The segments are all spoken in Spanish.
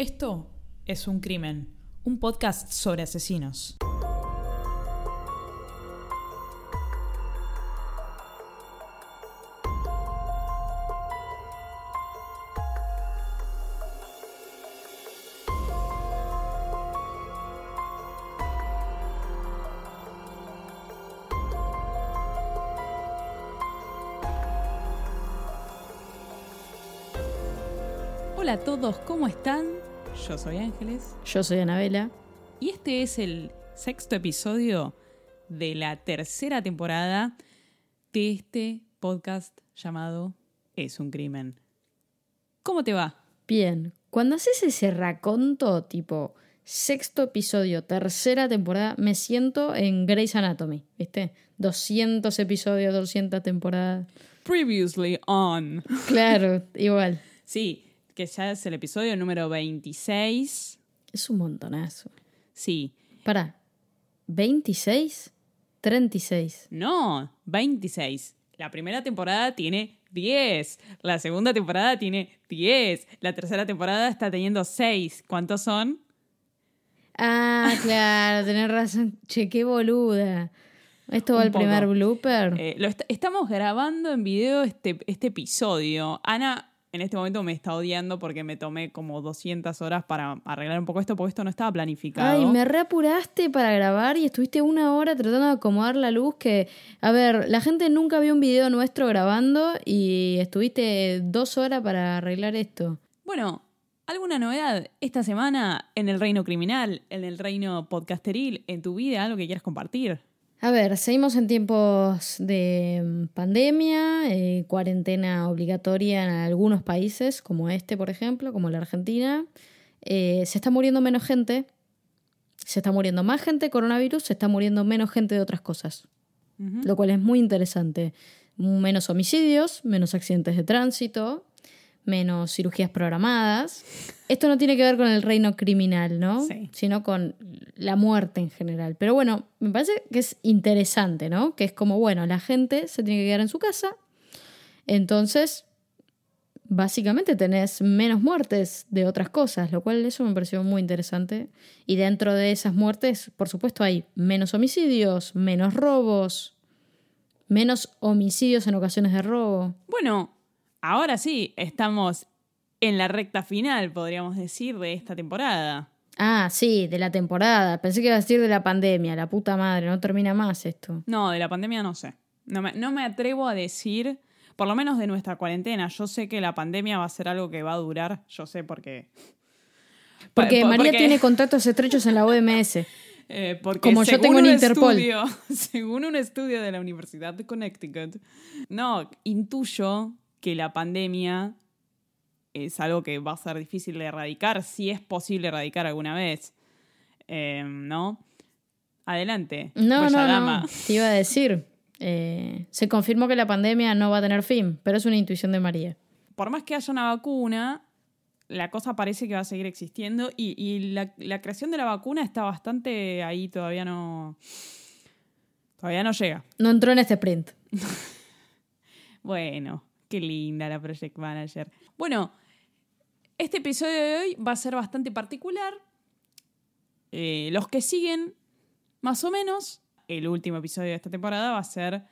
Esto es Un Crimen, un podcast sobre asesinos. Hola a todos, ¿cómo están? Yo soy Ángeles Yo soy Anabela. y este es el sexto episodio de la tercera temporada de este podcast llamado Es un crimen. ¿Cómo te va? Bien, cuando haces ese raconto tipo sexto episodio, tercera temporada, me siento en Grey's Anatomy, ¿viste? 200 episodios, 200 temporadas. Previously on. Claro, igual. Sí, que ya es el episodio número 26. Es un montonazo. Sí, Pará, ¿26? 36. no, 26. La primera temporada tiene 10. La segunda temporada tiene 10. La tercera temporada está teniendo 6. ¿Cuántos son? Ah, claro, tenés razón. Che, qué boluda. Esto va al primer blooper. Eh, lo est- estamos grabando en video este, este episodio. Ana en este momento me está odiando porque me tomé como 200 horas para arreglar un poco esto, porque esto no estaba planificado. Ay, me reapuraste para grabar y estuviste una hora tratando de acomodar la luz que, a ver, la gente nunca vio un video nuestro grabando y estuviste dos horas para arreglar esto. Bueno, ¿alguna novedad esta semana en el reino criminal, en el reino podcasteril, en tu vida, algo que quieras compartir? A ver, seguimos en tiempos de mm, pandemia, eh, cuarentena obligatoria en algunos países, como este, por ejemplo, como la Argentina. Eh, se está muriendo menos gente, se está muriendo más gente de coronavirus, se está muriendo menos gente de otras cosas. Lo cual es muy interesante. Menos homicidios, menos accidentes de tránsito, menos cirugías programadas. Esto no tiene que ver con el reino criminal, ¿no? Sí. Sino con la muerte en general. Pero bueno, me parece que es interesante, ¿no? Que es como, bueno, la gente se tiene que quedar en su casa. Entonces, básicamente tenés menos muertes de otras cosas, lo cual eso me pareció muy interesante. Y dentro de esas muertes, por supuesto, hay menos homicidios, menos robos, menos homicidios en ocasiones de robo. Bueno, ahora sí, estamos en la recta final, podríamos decir, de esta temporada. Ah, sí, de la temporada. Pensé que iba a decir de la pandemia, la puta madre, no termina más esto. No, de la pandemia no sé. No me, no me atrevo a decir, por lo menos de nuestra cuarentena. Yo sé que la pandemia va a ser algo que va a durar. Yo sé porque. Porque Po- María porque- tiene contactos estrechos en la OMS. eh, porque como yo tengo en Interpol. estudio- según un estudio de la Universidad de Connecticut, no, intuyo que la pandemia es algo que va a ser difícil de erradicar, si es posible erradicar alguna vez. Eh, ¿No? Adelante. No, no, dama. no. Te iba a decir. eh, se confirmó que la pandemia no va a tener fin, pero es una intuición de María. por más que haya una vacuna, la cosa parece que va a seguir existiendo y, y la, la creación de la vacuna está bastante ahí, todavía no. Todavía no llega. No entró en este sprint. Bueno, qué linda la Project Manager. Bueno, este episodio de hoy va a ser bastante particular. Eh, los que siguen, más o menos, el último episodio de esta temporada va a ser,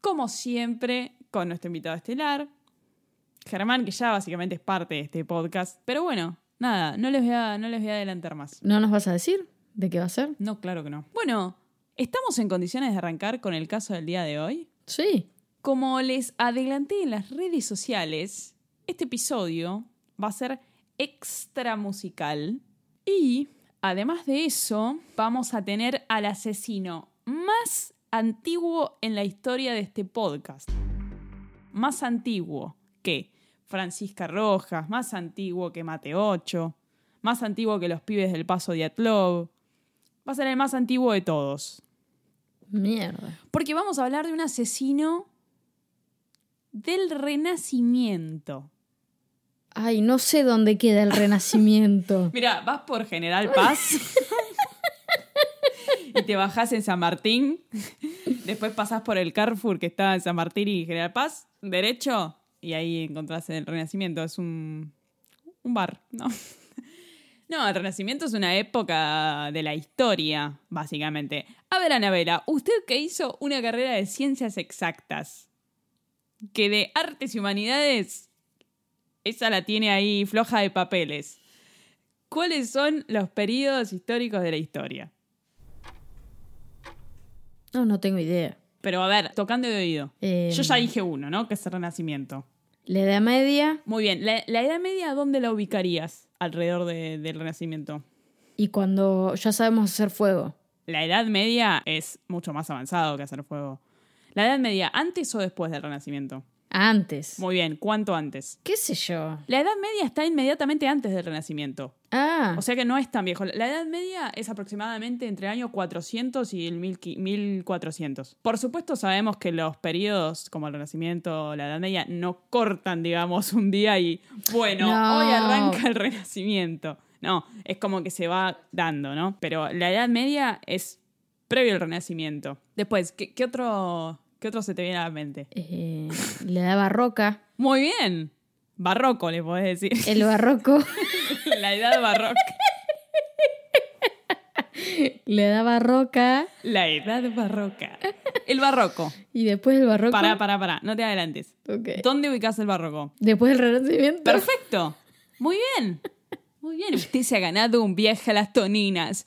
como siempre, con nuestro invitado estelar, Germán, que ya básicamente es parte de este podcast. Pero bueno, nada, no les voy a, no les voy a adelantar más. ¿No nos vas a decir de qué va a ser? No, claro que no. Bueno, ¿estamos en condiciones de arrancar con el caso del día de hoy? Sí. Como les adelanté en las redes sociales, este episodio va a ser extra musical y además de eso vamos a tener al asesino más antiguo en la historia de este podcast. Más antiguo que Francisca Rojas, más antiguo que Mate 8, más antiguo que los pibes del Paso de Atlov. Va a ser el más antiguo de todos. Mierda. Porque vamos a hablar de un asesino del Renacimiento. Ay, no sé dónde queda el renacimiento. Mira, vas por General Paz y te bajás en San Martín. Después pasás por el Carrefour que está en San Martín y General Paz, derecho, y ahí encontrás el Renacimiento. Es un, un bar, ¿no? No, el Renacimiento es una época de la historia, básicamente. A ver, Anabela, usted que hizo una carrera de ciencias exactas, que de artes y humanidades, esa la tiene ahí floja de papeles. ¿Cuáles son los periodos históricos de la historia? No, no tengo idea. Pero a ver, tocando de oído. Eh, Yo ya dije uno, ¿no? Que es el Renacimiento. La Edad Media Muy bien. ¿La, la Edad Media dónde la ubicarías alrededor de- del Renacimiento? y cuando ya sabemos hacer fuego. La Edad Media es mucho más avanzado que hacer fuego. ¿La Edad Media antes o después del Renacimiento? Antes. Muy bien, ¿cuánto antes? ¿Qué sé yo? La Edad Media está inmediatamente antes del Renacimiento. Ah, O sea que no es tan viejo. La Edad Media es aproximadamente entre el año 400 y el 1000 1400. Por supuesto sabemos que los periodos como el Renacimiento, la Edad Media, no cortan, digamos, un día y, bueno, No. hoy arranca el Renacimiento. No, es como que se va dando, ¿no? Pero la Edad Media es previo al Renacimiento. Después, ¿qué, qué otro, qué otro se te viene a la mente? eh, la Edad Barroca. Muy bien. Barroco, le podés decir. El barroco. la Edad Barroca. la Edad Barroca. La Edad Barroca. El Barroco. Y después el barroco. Pará, pará, pará. No te adelantes. ¿Dónde ubicás el Barroco? Después del Renacimiento. Perfecto. Muy bien. Muy bien. Usted se ha ganado un viaje a las toninas.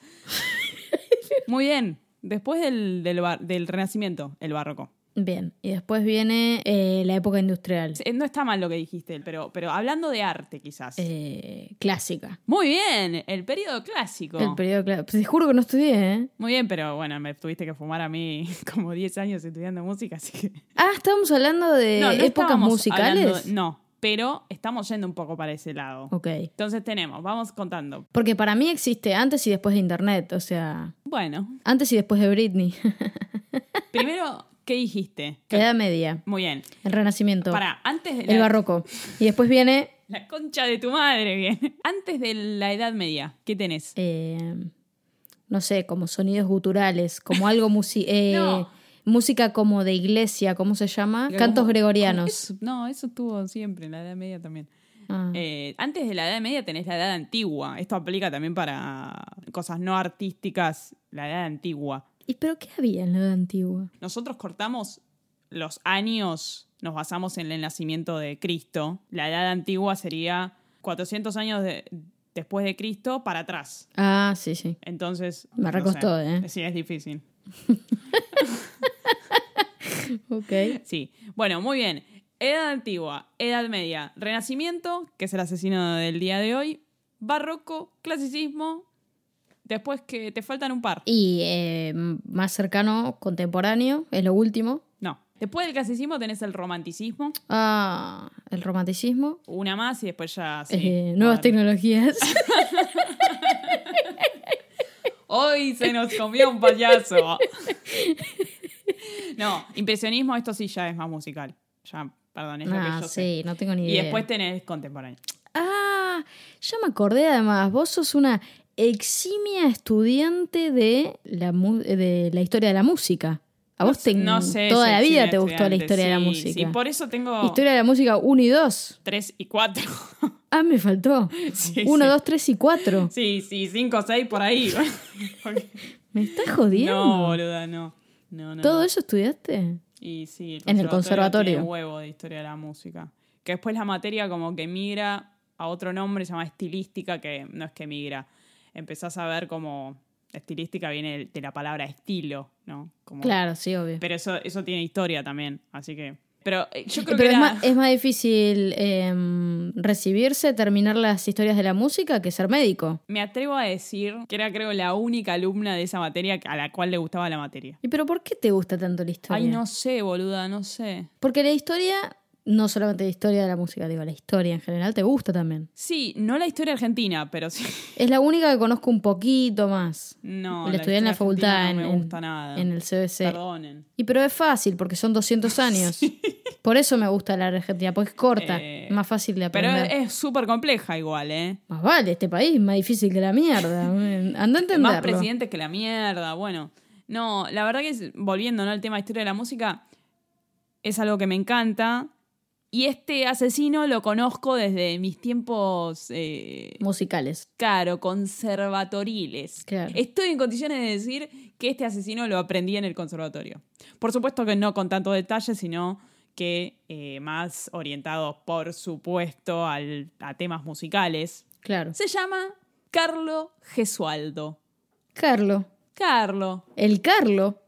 Muy bien. Después del, del Renacimiento, el Barroco. Bien. Y después viene eh, la época industrial. No está mal lo que dijiste, pero, pero hablando de arte, quizás. Eh, clásica. Muy bien. El periodo clásico. El periodo clásico. Te juro que no estudié, ¿eh? Muy bien, pero bueno, me tuviste que fumar a mí como 10 años estudiando música, así que... Ah, estábamos hablando de No, no épocas musicales. hablando- no, pero estamos yendo un poco para ese lado. Ok. Entonces tenemos, vamos contando. Porque para mí existe antes y después de Internet. O sea, Bueno, antes y después de Britney. primero, ¿qué dijiste? Edad Media. Muy bien. El Renacimiento. Para, antes de El la, barroco. Y después viene. la concha de tu madre, bien. Antes de la Edad Media, ¿qué tenés? eh, no sé, como sonidos guturales, como algo musi eh, No. música como de iglesia, ¿cómo se llama? Como- Cantos gregorianos. eso- no, eso estuvo siempre en la Edad Media también. Ah. Eh, antes de la Edad Media tenés la Edad Antigua. Esto aplica también para cosas no artísticas, la Edad Antigua. ¿Y pero qué había en la edad antigua? Nosotros cortamos los años, nos basamos en el nacimiento de Cristo. La edad antigua sería 400 años de- después de Cristo para atrás. Ah, sí, sí. Entonces. Me no recostó, sé. ¿eh? Sí, es difícil. Ok. Sí. Bueno, muy bien. Edad antigua, edad media, renacimiento, que es el asesino del día de hoy, barroco, clasicismo. Después que te faltan un par. Y eh, más cercano, contemporáneo, es lo último. No. Después del clasicismo tenés el romanticismo, Ah, el romanticismo. una más y después ya. sí, eh, nuevas a ver. tecnologías. Hoy se nos comió un payaso. No, impresionismo, esto sí ya es más musical. Ya, perdón, es lo que ah, yo sé. sí, no tengo ni Y idea. después tenés contemporáneo. Ah, ya me acordé además, vos sos una eximia estudiante de la, de la historia de la música. A vos te, No sé. toda la vida te gustó la historia de la Sí, música. Sí, por eso tengo Historia de la música 1 y 2. 3 y 4. Ah, me faltó. Sí, 1, sí. 2, 3 y 4. Sí, sí, 5 o 6 por ahí. ¿Me estás jodiendo? no, boluda, no. No, no. ¿Todo eso estudiaste? Y sí, En el conservatorio. tiene huevo de historia de la música. Que después la materia como que migra a otro nombre, se llama estilística, que no es que migra. Empezás a ver como estilística viene de la palabra estilo, ¿no? Como- Claro, sí, obvio. Pero eso, eso tiene historia también, así que... Pero eh, yo creo Pero que es, era- más, es más difícil em, recibirse, terminar las historias de la música que ser médico. me atrevo a decir que era creo la única alumna de esa materia a la cual le gustaba la materia. ¿Y pero por qué te gusta tanto la historia? Ay, no sé, boluda, no sé. Porque la historia, no solamente la historia de la música, digo, la historia en general te gusta también. Sí, no la historia argentina, pero sí. Es la única que conozco un poquito más. No, la estudié en la facultad, no me en- gusta nada. en el CBC. Perdonen. Y pero es fácil, porque son 200 años. Por eso me gusta la Argentina, porque es corta, Eh, más fácil de Pero aprender. es súper compleja igual, ¿eh? Más vale, este país es más difícil que la mierda. Anda a entenderlo. Más presidentes que la mierda, bueno. No, la verdad que volviendo ¿no? al tema de historia de la música, es algo que me encanta. Y este asesino lo conozco desde mis tiempos, eh, Musicales. claro, conservatoriles. Claro. Estoy en condiciones de decir que este asesino lo aprendí en el conservatorio. Por supuesto que no con tanto detalle, sino que eh, más orientado, por supuesto, al- a temas musicales. Claro. Se llama Carlo Gesualdo. Carlo. Carlo. El Carlo.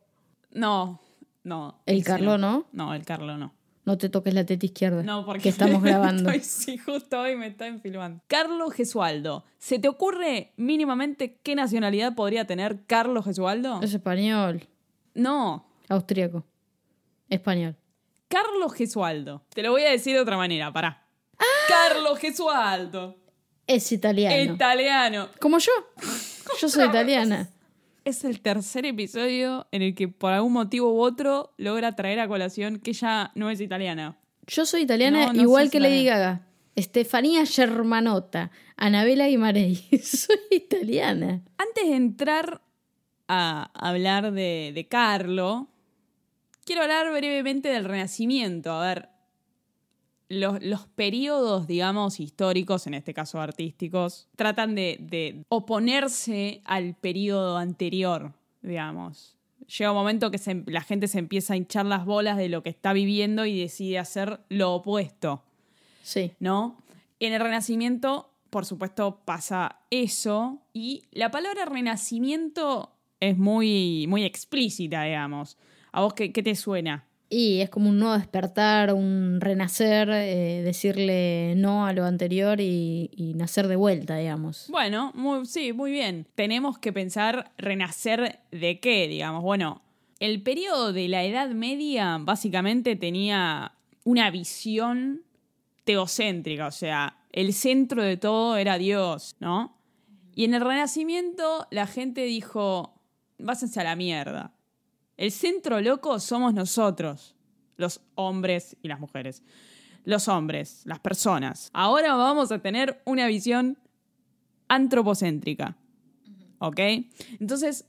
No, no. El Carlo no. No, el Carlo no. No te toques la teta izquierda. No, porque que estamos grabando. Estoy- sí, justo hoy me están filmando. Carlos Gesualdo. ¿Se te ocurre mínimamente qué nacionalidad podría tener Carlos Gesualdo? Es español. No. Austríaco. Español. Carlos Gesualdo. Te lo voy a decir de otra manera, pará. Carlos Gesualdo. Es italiano. Italiano. Como yo. Yo soy italiana. Es el tercer episodio en el que por algún motivo u otro logra traer a colación que ella no es italiana. Yo soy italiana No, no igual que Lady. Gaga. Estefanía Germanota. Anabela Guimarães. soy italiana. Antes de entrar a hablar de, de Carlo, quiero hablar brevemente del Renacimiento. A ver, los, los periodos, digamos, históricos, en este caso artísticos, tratan de, de oponerse al periodo anterior, digamos. Llega un momento que se- la gente se empieza a hinchar las bolas de lo que está viviendo y decide hacer lo opuesto. Sí. ¿no? En el Renacimiento, por supuesto, pasa eso. Y la palabra Renacimiento es muy, muy explícita, digamos. ¿A vos qué, qué te suena? Y es como un nuevo despertar, un renacer, eh, decirle no a lo anterior y, nacer de vuelta, digamos. Bueno, muy- sí, muy bien. Tenemos que pensar renacer de qué, digamos. Bueno, el periodo de la Edad Media básicamente tenía una visión teocéntrica, o sea, el centro de todo era Dios, ¿no? Y en el Renacimiento la gente dijo, váyanse a la mierda. El centro loco somos nosotros, los hombres y las mujeres. Los hombres, las personas. Ahora vamos a tener una visión antropocéntrica. ¿Ok? Entonces,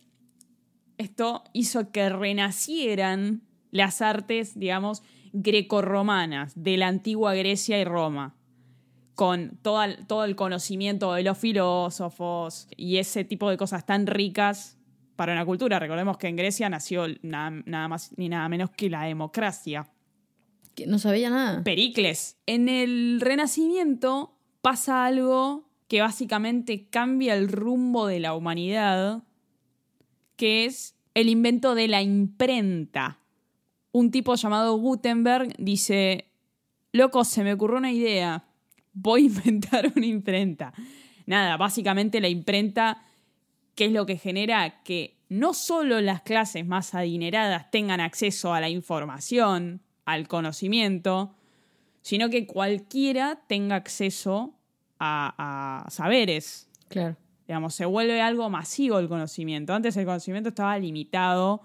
esto hizo que renacieran las artes, digamos, grecorromanas de la antigua Grecia y Roma, con toda- todo el conocimiento de los filósofos y ese tipo de cosas tan ricas para una cultura. Recordemos que en Grecia nació nada, nada más ni nada menos que la democracia. Que no sabía nada. Pericles. En el Renacimiento pasa algo que básicamente cambia el rumbo de la humanidad, que es el invento de la imprenta. Un tipo llamado Gutenberg dice, loco, se me ocurrió una idea, voy a inventar una imprenta. Nada, básicamente la imprenta, ¿qué es lo que genera? Que no solo las clases más adineradas tengan acceso a la información, al conocimiento, sino que cualquiera tenga acceso a, a saberes. Claro. Digamos, se vuelve algo masivo el conocimiento. Antes el conocimiento estaba limitado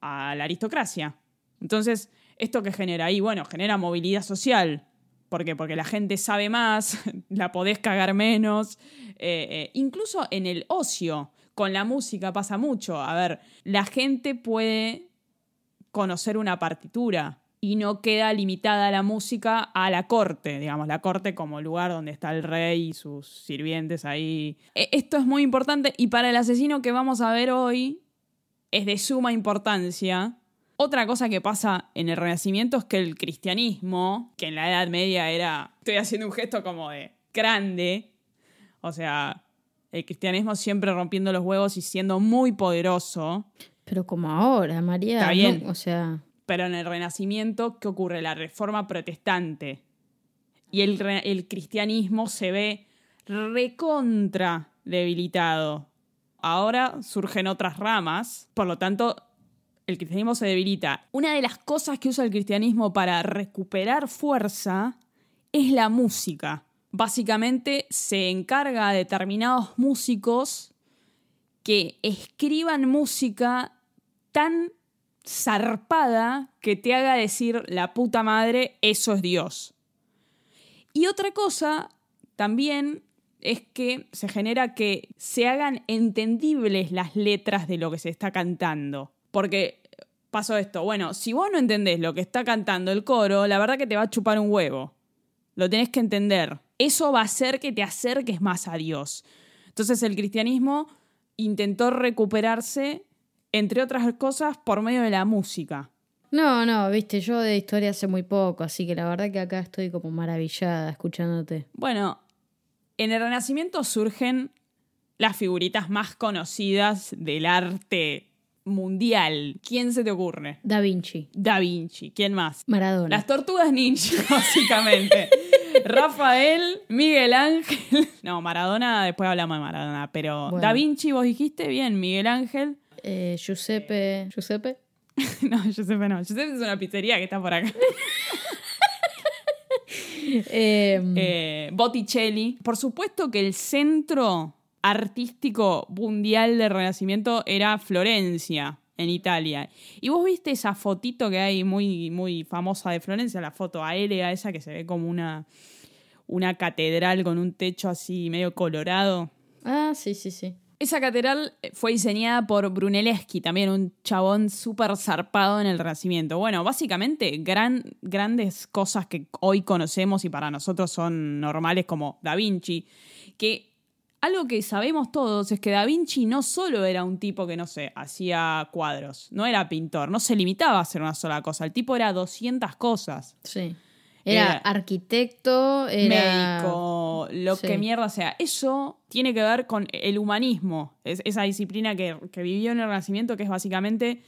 a la aristocracia. Entonces, ¿esto que genera ahí? Bueno, genera movilidad social. ¿Por qué? Porque la gente sabe más, la podés cagar menos. Eh, eh, incluso en el ocio, con la música pasa mucho. A ver, la gente puede conocer una partitura y no queda limitada la música a la corte, digamos, la corte como lugar donde está el rey y sus sirvientes ahí. E- Esto es muy importante y para el asesino que vamos a ver hoy es de suma importancia. Otra cosa que pasa en el Renacimiento es que el cristianismo, que en la Edad Media era, estoy haciendo un gesto como de grande, o sea, el cristianismo siempre rompiendo los huevos y siendo muy poderoso, Pero como ahora, María. Está no- bien. o sea, Pero en el Renacimiento, ¿qué ocurre? La reforma protestante. Y el, el cristianismo se ve recontra debilitado. Ahora surgen otras ramas, por lo tanto, el cristianismo se debilita. Una de las cosas que usa el cristianismo para recuperar fuerza es la música. Básicamente se encarga a determinados músicos que escriban música tan zarpada que te haga decir la puta madre, eso es Dios. Y otra cosa también es que se genera que se hagan entendibles las letras de lo que se está cantando. Porque pasó esto. Bueno, si vos no entendés lo que está cantando el coro, la verdad que te va a chupar un huevo. Lo tenés que entender. Eso va a hacer que te acerques más a Dios. Entonces el cristianismo intentó recuperarse, entre otras cosas, por medio de la música. No, no, viste, yo de historia sé muy poco, así que la verdad que acá estoy como maravillada escuchándote. Bueno, en el Renacimiento surgen las figuritas más conocidas del arte mundial. ¿Quién se te ocurre? Da Vinci. Da Vinci. ¿Quién más? Maradona. Las tortugas ninja, básicamente. Rafael, Miguel Ángel. No, Maradona, después hablamos de Maradona, pero Bueno. Da Vinci, vos dijiste bien, Miguel Ángel. Eh, Giuseppe. ¿Giuseppe? No, Giuseppe no. Giuseppe es una pizzería que está por acá. Eh, Eh, Botticelli. Por supuesto que el centro artístico mundial del Renacimiento era Florencia, en Italia. Y vos viste esa fotito que hay muy, muy famosa de Florencia, la foto aérea esa que se ve como una, una catedral con un techo así medio colorado. Ah, sí, sí, sí. Esa catedral fue diseñada por Brunelleschi, también un chabón súper zarpado en el Renacimiento. Bueno, básicamente gran, grandes cosas que hoy conocemos y para nosotros son normales como Da Vinci, que algo que sabemos todos es que Da Vinci no solo era un tipo que, no sé, hacía cuadros, no era pintor, no se limitaba a hacer una sola cosa, el tipo era 200 cosas. Sí. Era, Era arquitecto, era. médico, lo Sí. que mierda sea. Eso tiene que ver con el humanismo, es, esa disciplina que, que vivió en el Renacimiento, que es básicamente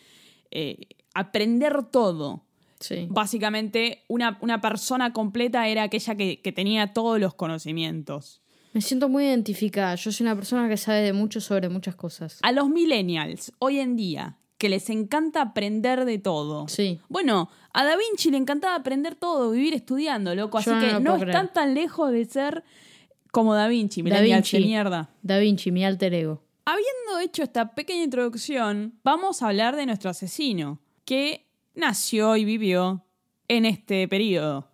eh, aprender todo. Sí. Básicamente, una, una persona completa era aquella que, que tenía todos los conocimientos. Me siento muy identificada. Yo soy una persona que sabe de mucho sobre muchas cosas. A los millennials, hoy en día, que les encanta aprender de todo. Sí. Bueno, a Da Vinci le encantaba aprender todo, vivir estudiando, loco. Así Yo que no están tan lejos de ser como Da Vinci. Da millennials de Vinci. mierda. Da Vinci, mi alter ego. Habiendo hecho esta pequeña introducción, vamos a hablar de nuestro asesino, que nació y vivió en este periodo.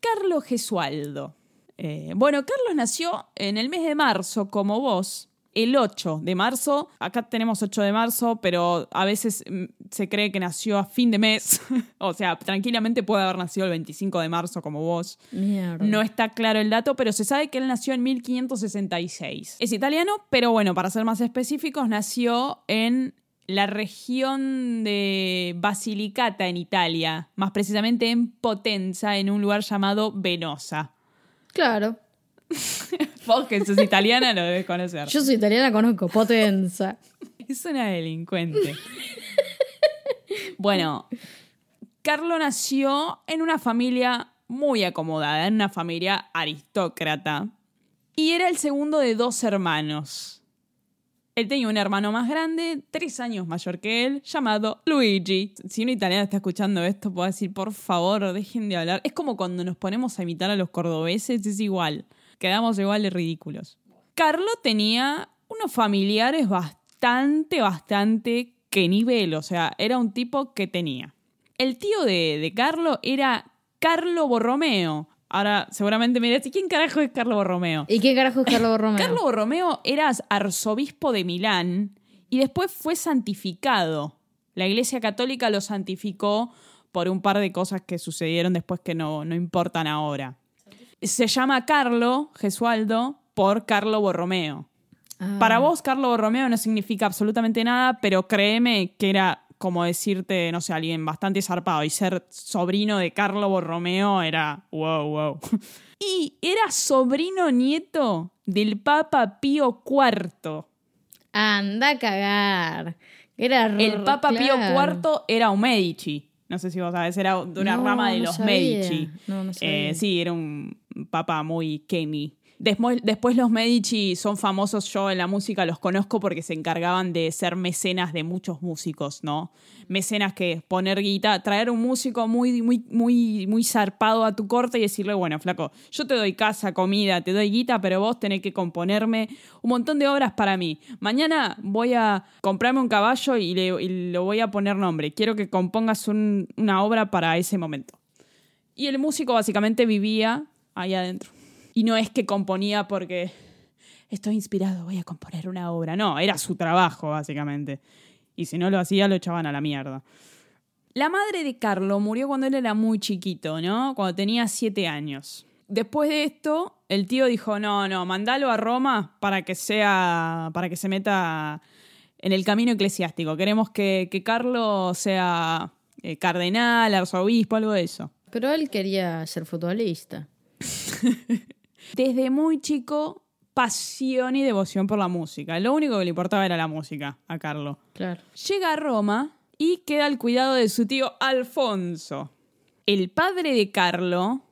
Carlos Gesualdo. Eh, bueno, Carlos nació en el mes de marzo, como vos, el 8 de marzo. Acá tenemos 8 de marzo, pero a veces mm, se cree que nació a fin de mes. o sea, tranquilamente puede haber nacido el 25 de marzo, como vos. Mierda. No está claro el dato, pero se sabe que él nació en 1566. Es italiano, pero bueno, para ser más específicos, nació en la región de Basilicata en Italia, más precisamente en Potenza, en un lugar llamado Venosa. Claro. Vos que sos italiana lo debes conocer. Yo soy italiana, conozco Potenza. Es una delincuente. bueno, Carlo nació en una familia muy acomodada, en una familia aristócrata. Y era el segundo de dos hermanos. Él tenía un hermano más grande, tres años mayor que él, llamado Luigi. Si un italiano está escuchando esto, puede decir, por favor, dejen de hablar. Es como cuando nos ponemos a imitar a los cordobeses, es igual. Quedamos igual de ridículos. Carlo tenía unos familiares bastante, bastante que nivel. O sea, era un tipo que tenía. El tío de, de Carlo era Carlo Borromeo. Ahora, seguramente me dirás, ¿y quién carajo es Carlo Borromeo? ¿Y qué carajo es Carlos Borromeo? Carlo Borromeo era arzobispo de Milán y después fue santificado. La Iglesia Católica lo santificó por un par de cosas que sucedieron después que no, no importan ahora. Se llama Carlo Gesualdo por Carlo Borromeo. Ah, Para vos, Carlo Borromeo no significa absolutamente nada, pero créeme que era como decirte, no sé, alguien bastante zarpado. Y ser sobrino de Carlo Borromeo era wow, wow. Y era sobrino nieto del Papa Pío IV. Anda a cagar. Era El Papa Pío. IV era un Medici. No sé si vos sabés, era de una No, rama de no los sabía. Medici. No. Eh, sí, era un papa muy Kenny. Después, los Medici son famosos, yo en la música los conozco porque se encargaban de ser mecenas de muchos músicos, ¿no? Mecenas que poner guita, traer un músico muy, muy, muy, muy zarpado a tu corte y decirle, bueno, flaco, yo te doy casa, comida, te doy guita, pero vos tenés que componerme un montón de obras para mí. Mañana voy a comprarme un caballo y, le, lo voy a poner nombre. Quiero que compongas un- una obra para ese momento. Y el músico básicamente vivía ahí adentro. Y no es que componía porque estoy inspirado, voy a componer una obra. No, era su trabajo, básicamente. Y si no lo hacía, lo echaban a la mierda. La madre de Carlo murió cuando él era muy chiquito, ¿no? Cuando tenía siete años. Después de esto, el tío dijo, no, no, mandalo a Roma para que sea, para que se meta en el camino eclesiástico. Queremos que, que Carlo sea eh, cardenal, arzobispo, algo de eso. Pero él quería ser futbolista. Desde muy chico, pasión y devoción por la música. Lo único que le importaba era la música a Carlo. Claro. Llega a Roma y queda al cuidado de su tío Alfonso. El padre de Carlo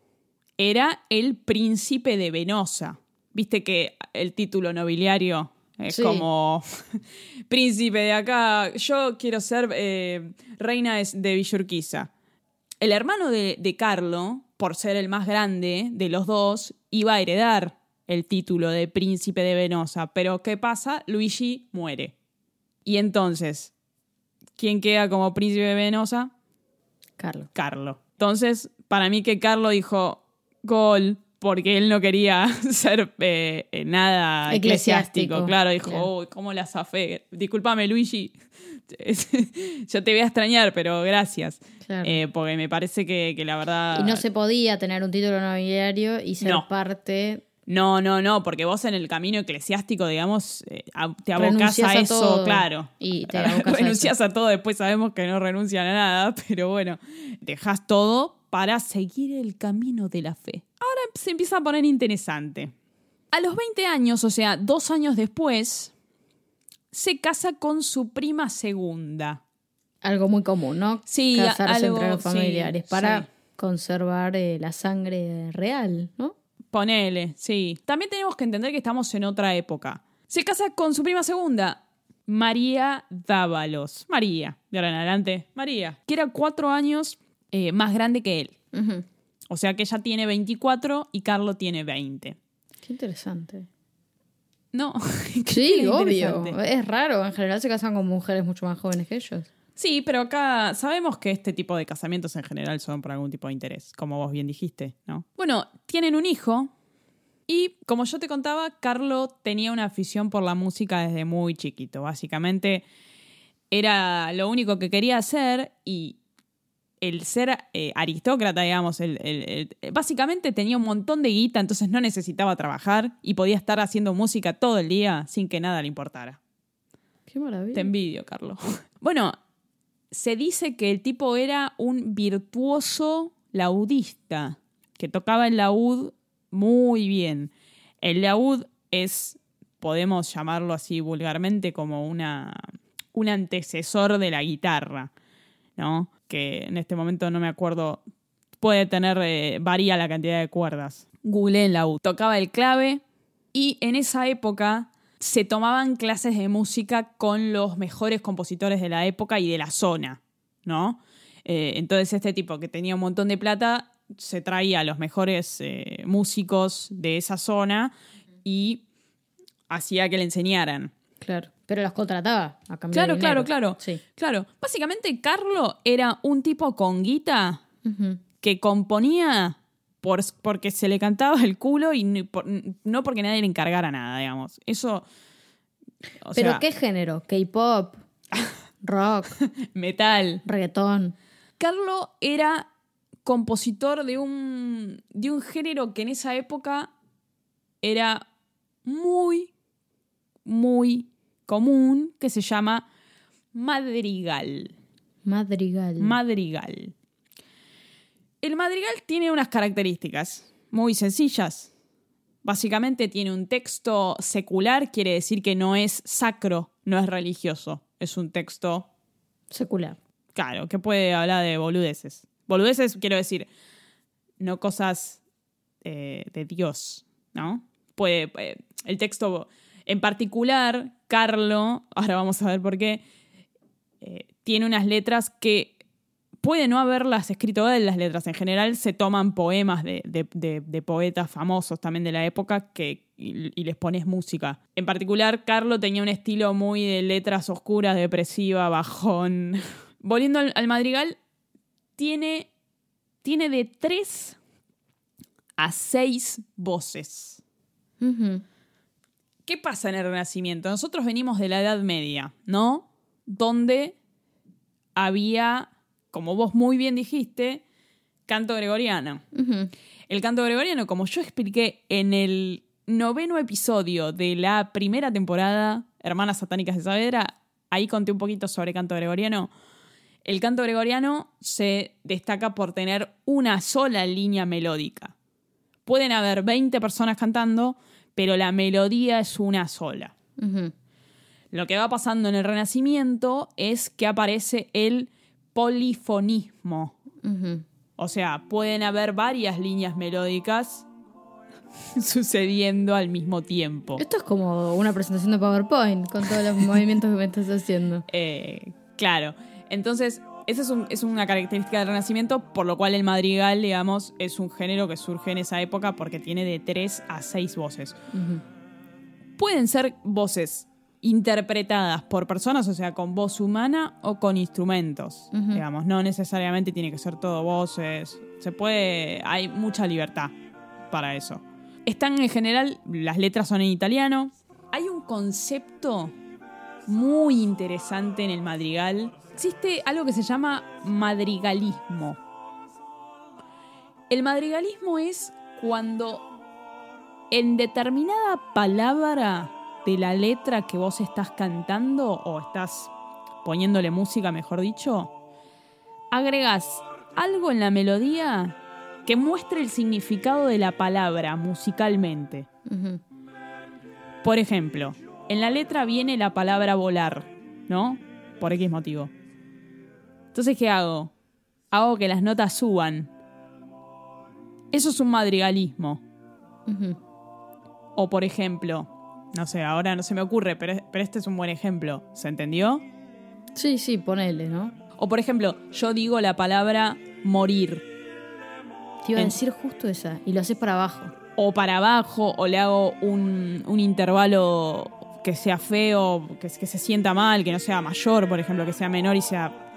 era el príncipe de Venosa. Viste que el título nobiliario es Sí. como príncipe de acá. Yo quiero ser eh, reina de- Villurquiza. El hermano de, de Carlo, por ser el más grande de los dos, iba a heredar el título de príncipe de Venosa. Pero ¿qué pasa? Luigi muere. Y entonces, ¿quién queda como príncipe de Venosa? Carlos. Carlo. Entonces, para mí que Carlo dijo gol porque él no quería ser eh, eh, nada eclesiástico. Eclesiástico, Claro, dijo, claro. "Uy, ¿cómo la zafé? Discúlpame, Luigi. Yo te voy a extrañar, pero gracias. Claro. Eh, porque me parece que, que la verdad... Y no se podía tener un título nobiliario y ser No. parte. No, no, no, porque vos en el camino eclesiástico, digamos, eh, a- te abocás a a eso, todo claro. y te abocás a Renunciás a, todo, después sabemos que no renuncian a nada, pero bueno, dejas todo para seguir el camino de la fe. Ahora se empieza a poner interesante. A los 20 años, o sea, dos años después, se casa con su prima segunda. Algo muy común, ¿no? Sí, Casarse algo- entre los sí, familiares para sí. conservar eh, la sangre real, ¿no? Ponele, sí. También tenemos que entender que estamos en otra época. Se casa con su prima segunda, María Dávalos. María, de ahora en adelante, María, que era cuatro años eh, más grande que él. O sea que ella tiene 24 y Carlo tiene 20. Qué interesante. No, Sí, obvio. Es raro. En general se casan con mujeres mucho más jóvenes que ellos. Sí, pero acá sabemos que este tipo de casamientos en general son por algún tipo de interés, como vos bien dijiste, ¿no? Bueno, tienen un hijo y como yo te contaba, Carlo tenía una afición por la música desde muy chiquito. Básicamente era lo único que quería hacer y el ser eh, aristócrata, digamos, el- el- el- básicamente tenía un montón de guita, entonces no necesitaba trabajar y podía estar haciendo música todo el día sin que nada le importara. Qué maravilla. Te envidio, Carlos. Bueno, se dice que el tipo era un virtuoso laudista, que tocaba el laúd muy bien. El laúd es, podemos llamarlo así vulgarmente, como una, un antecesor de la guitarra, ¿no? Que en este momento no me acuerdo, puede tener, eh, varía la cantidad de cuerdas. Google el laúd. Tocaba el clave y en esa época se tomaban clases de música con los mejores compositores de la época y de la zona, ¿no? Eh, entonces este tipo que tenía un montón de plata se traía a los mejores eh, músicos de esa zona y hacía que le enseñaran. Claro. Pero los contrataba a cambio Claro, de claro, claro. Sí. Claro. Básicamente Carlo era un tipo con guita que componía por, porque se le cantaba el culo y por- no porque nadie le encargara nada, digamos. Eso. o ¿Pero sea, qué género? ¿K-pop? ¿Rock? Metal. ¿Reggaetón? Carlo era compositor de un, de un género que en esa época era muy, muy común, que se llama madrigal. Madrigal. Madrigal. El madrigal tiene unas características muy sencillas. Básicamente tiene un texto secular, quiere decir que no es sacro, no es religioso. Es un texto, Secular. claro, que puede hablar de boludeces. Boludeces, quiero decir, no cosas eh, de Dios, ¿no? Puede, eh, el texto en particular, Carlo, ahora vamos a ver por qué, eh, tiene unas letras que puede no haberlas escrito él, las letras en general se toman poemas de, poetas famosos también de la época que, y, les pones música. En particular, Carlo tenía un estilo muy de letras oscuras, depresiva, bajón. Volviendo al, al madrigal, tiene, tiene de tres a seis voces. ¿Qué pasa en el Renacimiento? Nosotros venimos de la Edad Media, ¿no? Donde había como vos muy bien dijiste, canto gregoriano. El canto gregoriano, como yo expliqué en el noveno episodio de la primera temporada, Hermanas Satánicas de Saavedra, ahí conté un poquito sobre canto gregoriano. El canto gregoriano se destaca por tener una sola línea melódica. Pueden haber 20 personas cantando, pero la melodía es una sola. Lo que va pasando en el Renacimiento es que aparece el polifonismo. O sea, pueden haber varias líneas melódicas sucediendo al mismo tiempo. Esto es como una presentación de PowerPoint con todos los movimientos que me estás haciendo. Eh, claro. Entonces, esa es, un- es una característica del Renacimiento, por lo cual el madrigal, digamos, es un género que surge en esa época porque tiene de tres a seis voces. Pueden ser voces interpretadas por personas, o sea, con voz humana o con instrumentos, digamos, no necesariamente tiene que ser todo voces, se puede, hay mucha libertad para eso. Están en general, las letras son en italiano. Hay un concepto muy interesante en el madrigal. Existe algo que se llama madrigalismo. El madrigalismo es cuando en determinada palabra de la letra que vos estás cantando o estás poniéndole música, mejor dicho, agregás algo en la melodía que muestre el significado de la palabra musicalmente. Por ejemplo, en la letra viene la palabra volar, ¿no? Por X motivo. Entonces, ¿qué hago? Hago que las notas suban. Eso es un madrigalismo. O por ejemplo, no sé, ahora no se me ocurre, pero, pero este es un buen ejemplo. ¿Se entendió? Sí, sí, ponele, ¿no? O por ejemplo, yo digo la palabra morir. Te iba a decir justo esa. Y lo haces para abajo. O para abajo, o le hago un, un intervalo que sea feo, que, que se sienta mal, que no sea mayor, por ejemplo, que sea menor y sea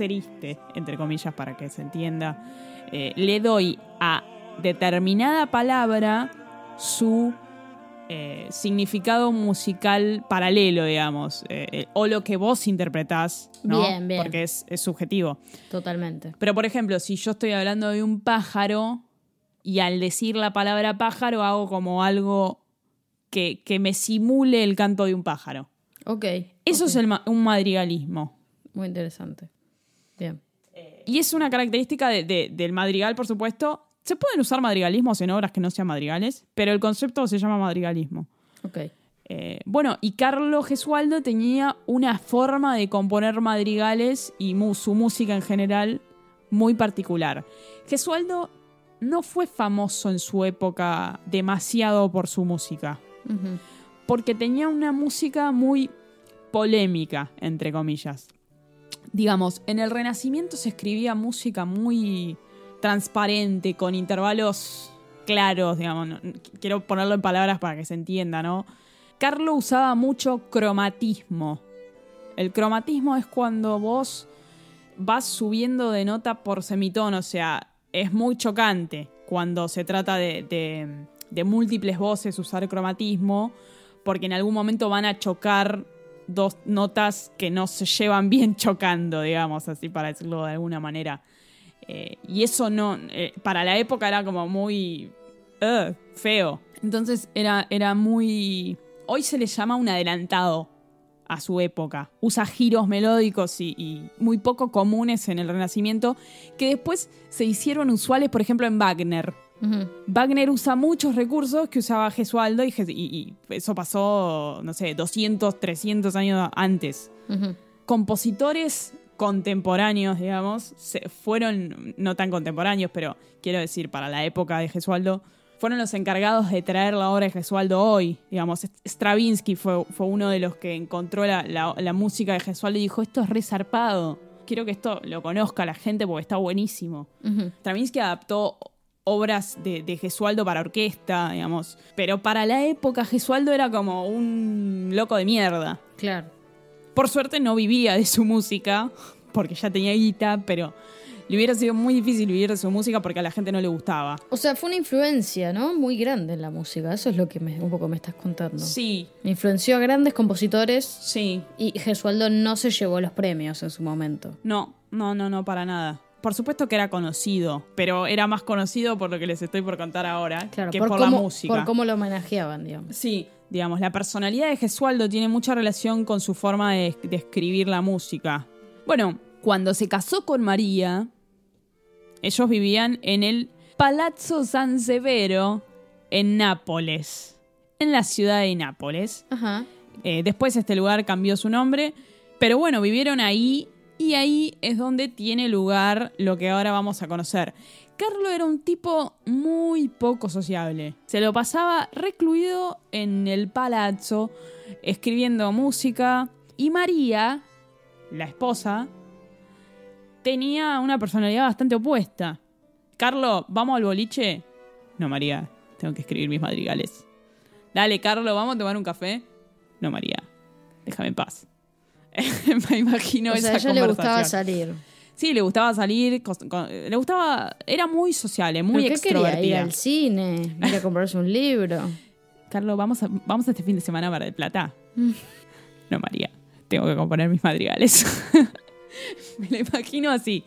triste, entre comillas, para que se entienda. Eh, le doy a determinada palabra su eh, significado musical paralelo, digamos, eh, o lo que vos interpretás, ¿no? Bien, bien. Porque es, es subjetivo. Totalmente. Pero, por ejemplo, si yo estoy hablando de un pájaro y al decir la palabra pájaro hago como algo que, que me simule el canto de un pájaro. Ok. Eso es el un madrigalismo. Muy interesante. Bien. Y es una característica de- de- del madrigal, por supuesto. Se pueden usar madrigalismos en obras que no sean madrigales, pero el concepto se llama madrigalismo. Ok. Eh, bueno, y Carlo Gesualdo tenía una forma de componer madrigales y mu- su música en general muy particular. Gesualdo no fue famoso en su época demasiado por su música, porque tenía una música muy polémica, entre comillas. Digamos, en el Renacimiento se escribía música muy transparente, con intervalos claros, digamos. quiero ponerlo en palabras para que se entienda, ¿no? Carlo usaba mucho cromatismo. El cromatismo es cuando vos vas subiendo de nota por semitono, o sea, es muy chocante cuando se trata de- de múltiples voces usar cromatismo, porque en algún momento van a chocar dos notas que no se llevan bien chocando, digamos, así para decirlo de alguna manera. Eh, y eso no, eh, para la época era como muy ugh, feo. Entonces era, era muy... Hoy se le llama un adelantado a su época. Usa giros melódicos y muy poco comunes en el Renacimiento, que después se hicieron usuales, por ejemplo, en Wagner. Wagner usa muchos recursos que usaba Gesualdo y, Jes- y- y eso pasó, no sé, 200, 300 años antes compositores contemporáneos, digamos, se fueron, no tan contemporáneos, pero quiero decir, para la época de Gesualdo, fueron los encargados de traer la obra de Gesualdo hoy. Digamos, Stravinsky fue, fue uno de los que encontró la, la- la música de Gesualdo y dijo, esto es resarpado. Quiero que esto lo conozca la gente porque está buenísimo. Stravinsky adaptó obras de, de Gesualdo para orquesta, digamos. Pero para la época Gesualdo era como un loco de mierda. Claro. Por suerte no vivía de su música, porque ya tenía guita, pero le hubiera sido muy difícil vivir de su música porque a la gente no le gustaba. O sea, fue una influencia, ¿no? Muy grande en la música. Eso es lo que me- un poco me estás contando. Sí, Influenció a grandes compositores sí, y Gesualdo no se llevó los premios en su momento. no. no, no, no, para nada. Por supuesto que era conocido, pero era más conocido por lo que les estoy por contar ahora Claro, que por, por, cómo, la música. por cómo lo homenajeaban, digamos. Sí, digamos, la personalidad de Gesualdo tiene mucha relación con su forma de, de escribir la música. Bueno, cuando se casó con María, ellos vivían en el Palazzo San Severo en Nápoles, en la ciudad de Nápoles. Ajá. Eh, después este lugar cambió su nombre, pero bueno, vivieron ahí y ahí es donde tiene lugar lo que ahora vamos a conocer. Carlo era un tipo muy poco sociable. Se lo pasaba recluido en el palazzo, escribiendo música. Y María, la esposa, tenía una personalidad bastante opuesta. Carlo, ¿vamos al boliche? No, María, tengo que escribir mis madrigales. Dale, Carlo, ¿vamos a tomar un café? No, María, déjame en paz. Me imagino o sea, esa a ella le gustaba salir. Sí, le gustaba salir, con- le gustaba, era muy sociable, muy ¿Pero qué quería? ¿Ir extrovertida. al cine? ¿Ir a comprarse un libro? Carlos, vamos a, vamos este fin de semana a Mar del Plata. Mm. No, María, tengo que componer mis madrigales. Me lo imagino así.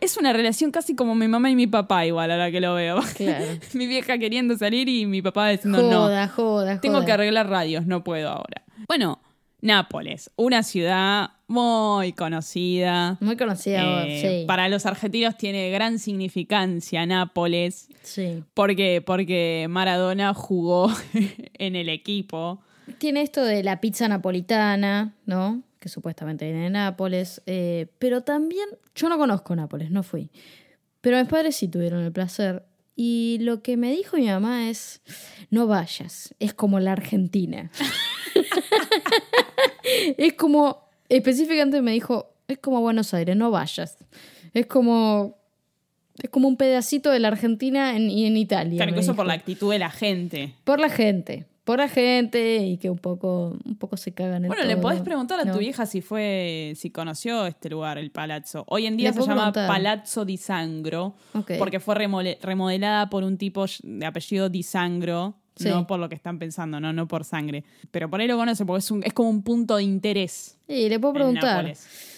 Es una relación casi como mi mamá y mi papá, igual, ahora que lo veo. Claro. mi vieja queriendo salir y mi papá diciendo no. joda, joda, Tengo joda. que arreglar radios, no puedo ahora. Bueno, Nápoles, una ciudad muy conocida. Muy conocida, Eh, sí. Para los argentinos tiene gran significancia Nápoles. Sí. ¿Por qué? Porque Maradona jugó en el equipo. Tiene esto de la pizza napolitana, ¿no? Que supuestamente viene de Nápoles. eh, pero también, yo no conozco Nápoles, no fui. Pero mis padres sí tuvieron el placer. Y lo que me dijo mi mamá es, no vayas, es como la Argentina. es como, específicamente me dijo, es como Buenos Aires, no vayas. Es como, es como un pedacito de la Argentina en, y en Italia. Claro, incluso por la actitud de la gente. Por la gente, por la gente y que un poco, un poco se cagan en Bueno, le podés preguntar a No. tu vieja si fue, si conoció este lugar, el palazzo. Hoy en día Le se llama preguntar. Palazzo di Sangro, porque fue remodelada por un tipo de apellido di Sangro, Sí. no por lo que están pensando, no, no por sangre. Pero por ahí lo conoce porque es, un- es como un punto de interés. Sí, le puedo preguntar.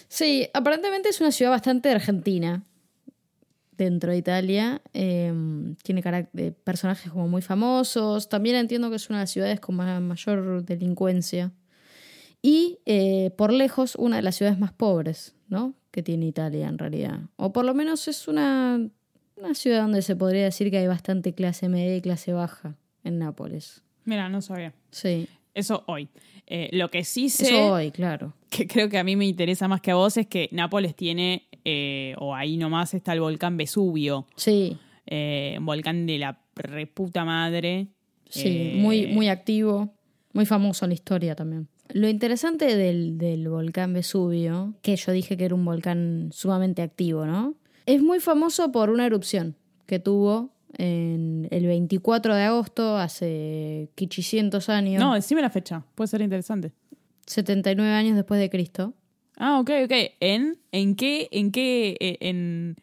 Sí, aparentemente es una ciudad bastante argentina dentro de Italia. Eh, tiene eh, personajes como muy famosos. También entiendo que es una de las ciudades con ma- mayor delincuencia. Y eh, por lejos, una de las ciudades más pobres, ¿no? Que tiene Italia en realidad. O por lo menos es una, una ciudad donde se podría decir que hay bastante clase media y clase baja en Nápoles. Mira, no sabía. Sí, Eso hoy. Eh, lo que sí sé, eso hoy, claro. que creo que a mí me interesa más que a vos, es que Nápoles tiene, eh, o ahí nomás está el volcán Vesubio, Sí, eh, un volcán de la reputa madre. Sí, muy, muy activo, muy famoso en la historia también. Lo interesante del, del volcán Vesubio, que yo dije que era un volcán sumamente activo, ¿no? Es muy famoso por una erupción que tuvo en el 24 de agosto, hace 500 años, No, decime la fecha, puede ser interesante. 79 años después de Cristo. Ah, ok, ok. ¿En, en qué? ¿En qué? eh, En,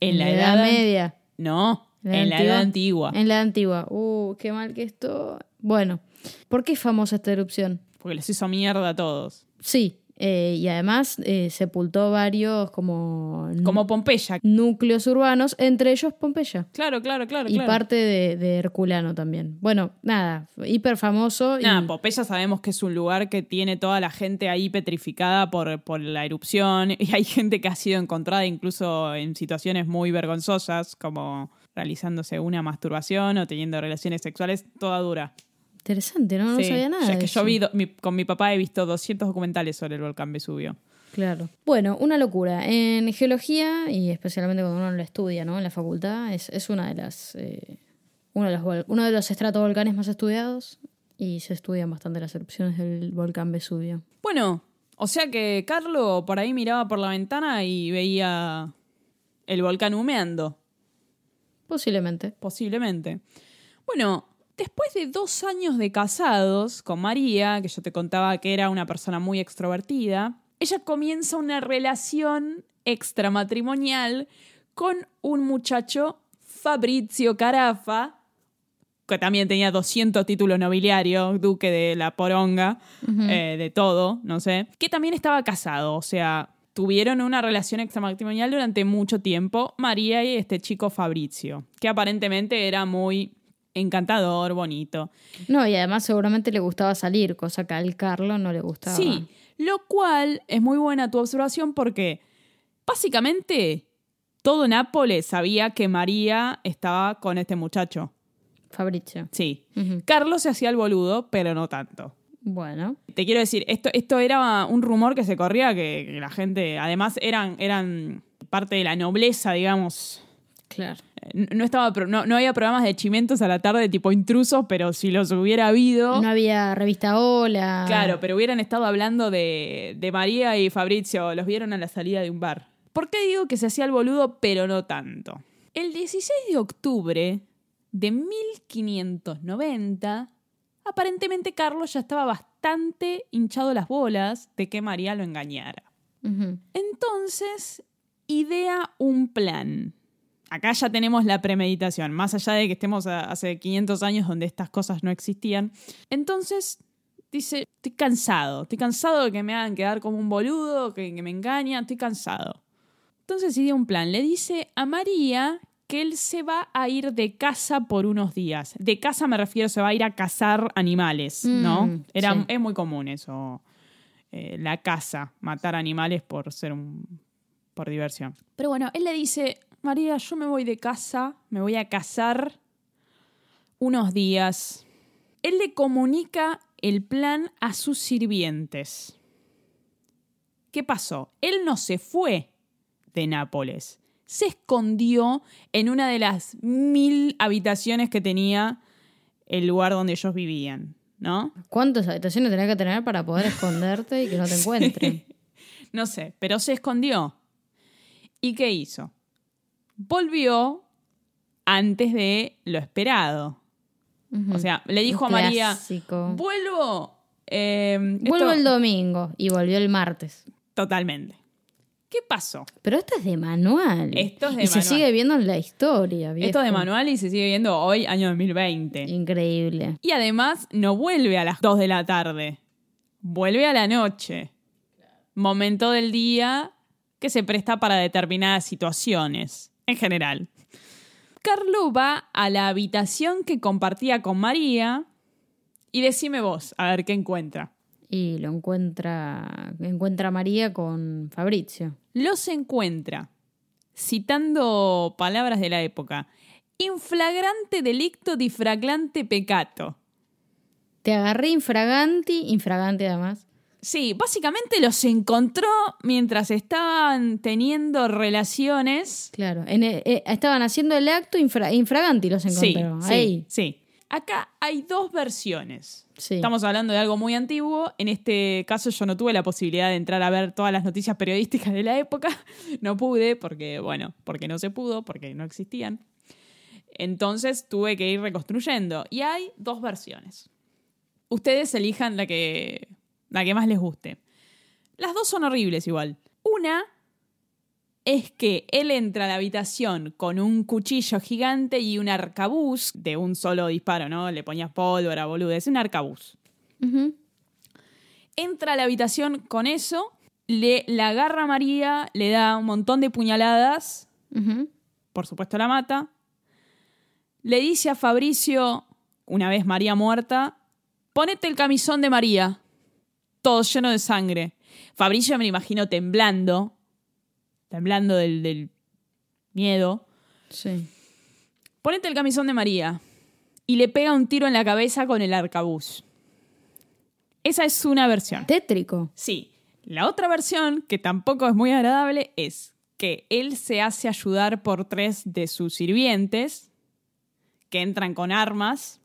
en la, edad, edad, media. No, ¿En la en la edad antigua. En la antigua. Uh, qué mal que esto. Bueno, ¿por qué es famosa esta erupción? Porque les hizo mierda a todos. Sí, eh, y además eh, sepultó varios como, Como Pompeya. núcleos urbanos, entre ellos Pompeya. Claro, claro, claro. Y claro. parte de, de Herculano también. Bueno, nada, hiper famoso. y- Nada, Pompeya sabemos que es un lugar que tiene toda la gente ahí petrificada por, por la erupción y hay gente que ha sido encontrada incluso en situaciones muy vergonzosas, como realizándose una masturbación o teniendo relaciones sexuales, toda dura. Interesante, ¿no? No Sí. sabía nada. Ya es que yo vi, mi- con mi papá he visto 200 documentales sobre el volcán Vesubio. Claro. Bueno, una locura. En geología, y especialmente cuando uno lo estudia, ¿no? En la facultad, es, es una de las. eh, uno, de los uno de los estratovolcanes más estudiados. Y se estudian bastante las erupciones del volcán Vesubio. Bueno, o sea que Carlo por ahí miraba por la ventana y veía el volcán humeando. Posiblemente. Posiblemente. Bueno, después de dos años de casados con María, que yo te contaba que era una persona muy extrovertida, ella comienza una relación extramatrimonial con un muchacho, Fabrizio Carafa, que también tenía 200 títulos nobiliarios, duque de la poronga, eh, de todo, no sé, que también estaba casado, o sea, tuvieron una relación extramatrimonial durante mucho tiempo, María y este chico Fabrizio, que aparentemente era muy encantador, bonito. No, y además seguramente le gustaba salir, cosa que al Carlo no le gustaba. Sí, lo cual es muy buena tu observación porque básicamente todo Nápoles sabía que María estaba con este muchacho. Fabrizio. Sí. Carlos se hacía el boludo, pero no tanto. Bueno, Te quiero decir, esto, esto era un rumor que se corría, que, que la gente, además eran, eran parte de la nobleza, digamos. claro. No, estaba, no, no había programas de chimentos a la tarde tipo intrusos, pero si los hubiera habido... No había revista Hola. Claro, pero hubieran estado hablando de, de María y Fabrizio, los vieron a la salida de un bar. ¿Por qué digo que se hacía el boludo, pero no tanto? El 16 de octubre de 1590, aparentemente Carlos ya estaba bastante hinchado las bolas de que María lo engañara. Entonces, idea un plan. Acá ya tenemos la premeditación, más allá de que estemos a- hace 500 años donde estas cosas no existían. Entonces, dice, estoy cansado, estoy cansado de que me hagan quedar como un boludo, que, que me engañan, estoy cansado. Entonces idea un plan, le dice a María que él se va a ir de casa por unos días. De casa me refiero, se va a ir a cazar animales, ¿no? Mm, Era, sí. Es muy común eso, eh, la caza, matar animales por ser un... por diversión. Pero bueno, él le dice, María, yo me voy de casa, me voy a cazar unos días. Él le comunica el plan a sus sirvientes. ¿Qué pasó? Él no se fue de Nápoles. Se escondió en una de las mil habitaciones que tenía el lugar donde ellos vivían, ¿no? ¿Cuántas habitaciones tenés que tener para poder esconderte y que no te encuentren? No sé, pero se escondió. ¿Y qué hizo? Volvió antes de lo esperado. O sea, le dijo a María, vuelvo. eh, Vuelvo esto- el domingo y volvió el martes. Totalmente. ¿Qué pasó? Pero esto es de manual. Esto es de y se sigue viendo en la historia. Esto es de manual y se sigue viendo hoy, año 2020. Increíble. Y además no vuelve a las 2 de la tarde. Vuelve a la noche. Momento del día que se presta para determinadas situaciones. En general. Carlo va a la habitación que compartía con María y decime vos, a ver qué encuentra. Y lo encuentra, encuentra a María con Fabrizio. Los encuentra, citando palabras de la época, inflagrante delicto di fraglante peccato. Te agarré infraganti, infragante además. Sí, básicamente los encontró mientras estaban teniendo relaciones. Claro. En el- eh, estaban haciendo el acto infra- infraganti, los Sí, encontró. sí, Ahí. sí. Acá hay dos versiones. Sí. Estamos hablando de algo muy antiguo. En este caso yo no tuve la posibilidad de entrar a ver todas las noticias periodísticas de la época. No pude porque, bueno, porque no se pudo, porque no existían. Entonces tuve que ir reconstruyendo. Y hay dos versiones. Ustedes elijan la que, la que más les guste. Las dos son horribles igual. Una es que él entra a la habitación con un cuchillo gigante y un arcabuz de un solo disparo, ¿no? Le ponías pólvora, boludo. Es un arcabuz. Entra a la habitación con eso, le la agarra a María, le da un montón de puñaladas, por supuesto la mata. Le dice a Fabricio, una vez María muerta, ponete el camisón de María, todo lleno de sangre. Fabricio me lo imagino temblando, temblando del, del miedo. Sí. Ponete el camisón de María y le pega un tiro en la cabeza con el arcabuz. Esa es una versión. Tétrico. Sí. La otra versión, que tampoco es muy agradable, es que él se hace ayudar por tres de sus sirvientes que entran con armas,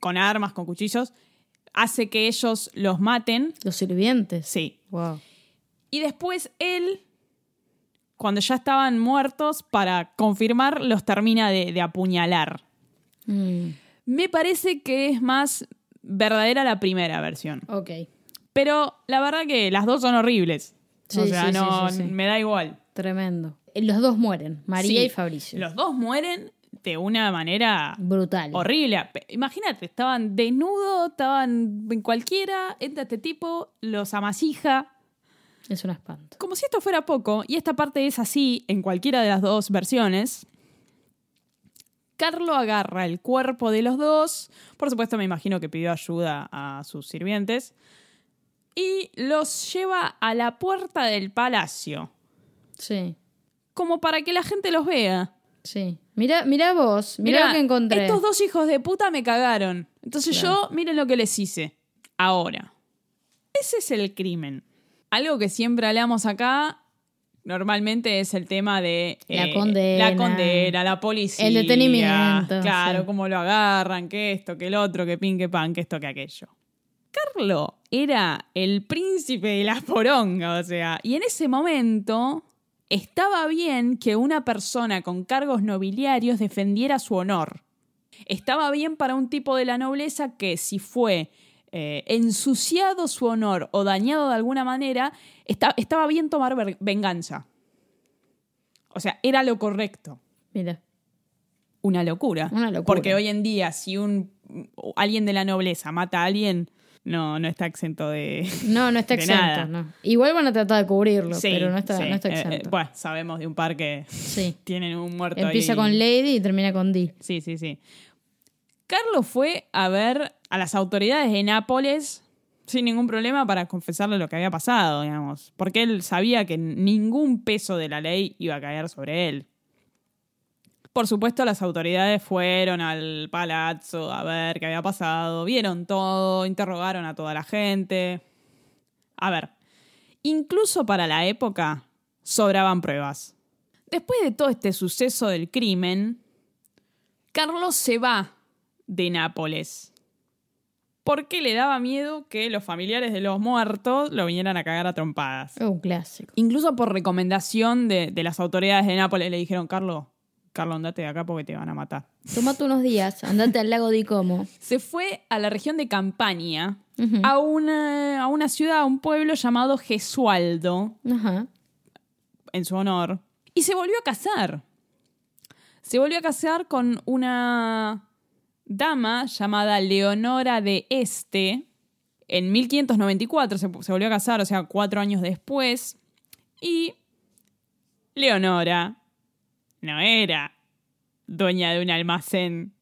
con armas, con cuchillos, hace que ellos los maten. Los sirvientes. Sí. Wow. Y después él, cuando ya estaban muertos, para confirmar, los termina de, de apuñalar. Mm, Me parece que es más verdadera la primera versión. ok. Pero la verdad que las dos son horribles. o Sí, sea, sí, sí, no, sí, me da igual. Tremendo. Eh, Los dos mueren, María y Fabricio. Los dos mueren de una manera Brutal. horrible. Imagínate, estaban desnudos, estaban en cualquiera, entra este tipo, los amasija. Es un espanto. Como si esto fuera poco, y esta parte es así en cualquiera de las dos versiones, Carlo agarra el cuerpo de los dos, por supuesto me imagino que pidió ayuda a sus sirvientes, y los lleva a la puerta del palacio, Sí, como para que la gente los vea. sí. Mira, mira vos, mira Mirá, lo que encontré. Estos dos hijos de puta me cagaron. Entonces yo, miren lo que les hice. Ahora, ese es el crimen. Algo que siempre hablamos acá, normalmente es el tema de... La eh, condena. La condena, la policía. El detenimiento, Claro, sí. cómo lo agarran, que esto, que el otro, que pin, que pan, que esto, que aquello. Carlo era el príncipe de la poronga, o sea, y en ese momento estaba bien que una persona con cargos nobiliarios defendiera su honor. Estaba bien para un tipo de la nobleza que si fue eh, ensuciado su honor o dañado de alguna manera, esta- estaba bien tomar venganza. O sea, era lo correcto. Mira, Una locura. Una locura. Porque hoy en día, si un alguien de la nobleza mata a alguien, no, no está exento de. no, no está exento. No. Igual van a tratar de cubrirlo, Sí, pero no está, sí. no está Eh, eh, exento. bueno, sabemos de un par que sí. tienen un muerto Empieza ahí. con Lady y termina con Dee. Sí, sí, sí. Carlos fue a ver a las autoridades de Nápoles sin ningún problema para confesarle lo que había pasado, digamos. Porque él sabía que ningún peso de la ley iba a caer sobre él. Por supuesto, las autoridades fueron al palazzo a ver qué había pasado, vieron todo, interrogaron a toda la gente. A ver, incluso para la época sobraban pruebas. Después de todo este suceso del crimen, Carlos se va de Nápoles. Porque le daba miedo que los familiares de los muertos lo vinieran a cagar a trompadas. Es un clásico. Incluso por recomendación de, de las autoridades de Nápoles le dijeron, Carlos, Carlos, andate de acá porque te van a matar. Tomate unos días, andate al lago de Como. Se fue a la región de Campania, a, una, a una ciudad, a un pueblo llamado Gesualdo, en su honor, y se volvió a casar. Se volvió a casar con una dama llamada Leonora de Este. En 1594 se, se volvió a casar, o sea, cuatro años después. Y Leonora no era dueña de un almacén,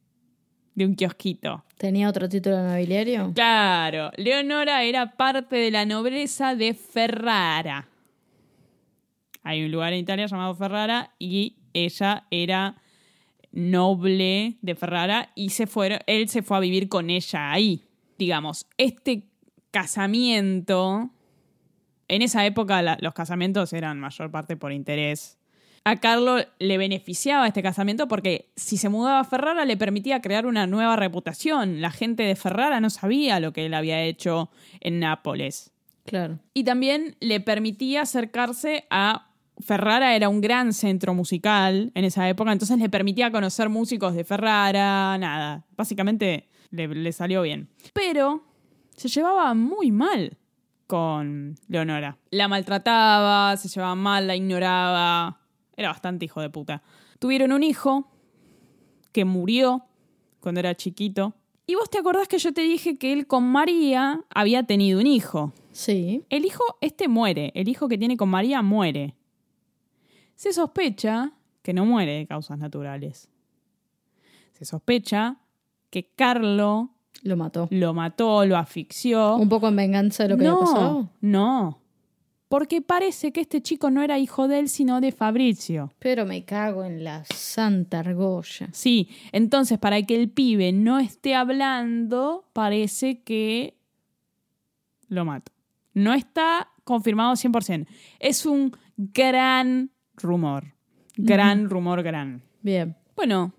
de un kiosquito. ¿Tenía otro título nobiliario? Claro, Leonora era parte de la nobleza de Ferrara. Hay un lugar en Italia llamado Ferrara y ella era noble de Ferrara y se fueron, él se fue a vivir con ella ahí. Digamos, este casamiento, en esa época la- los casamientos eran mayor parte por interés. A Carlo le beneficiaba este casamiento porque si se mudaba a Ferrara le permitía crear una nueva reputación. La gente de Ferrara no sabía lo que él había hecho en Nápoles. Claro. Y también le permitía acercarse a... Ferrara era un gran centro musical en esa época, entonces le permitía conocer músicos de Ferrara, nada. Básicamente le, le salió bien. Pero se llevaba muy mal con Leonora. La maltrataba, se llevaba mal, la ignoraba. Era bastante hijo de puta. Tuvieron un hijo que murió cuando era chiquito. Y vos te acordás que yo te dije que él con María había tenido un hijo. Sí. El hijo, este muere. El hijo que tiene con María muere. Se sospecha que no muere de causas naturales. Se sospecha que Carlo Lo mató. lo mató, lo asfixió. Un poco en venganza de lo que no, había pasado. no. Porque parece que este chico no era hijo de él, sino de Fabrizio. Pero me cago en la santa argolla. Sí, entonces para que el pibe no esté hablando, parece que lo mata. No está confirmado 100%. Es un gran rumor. Gran rumor, gran. Bien. Bueno,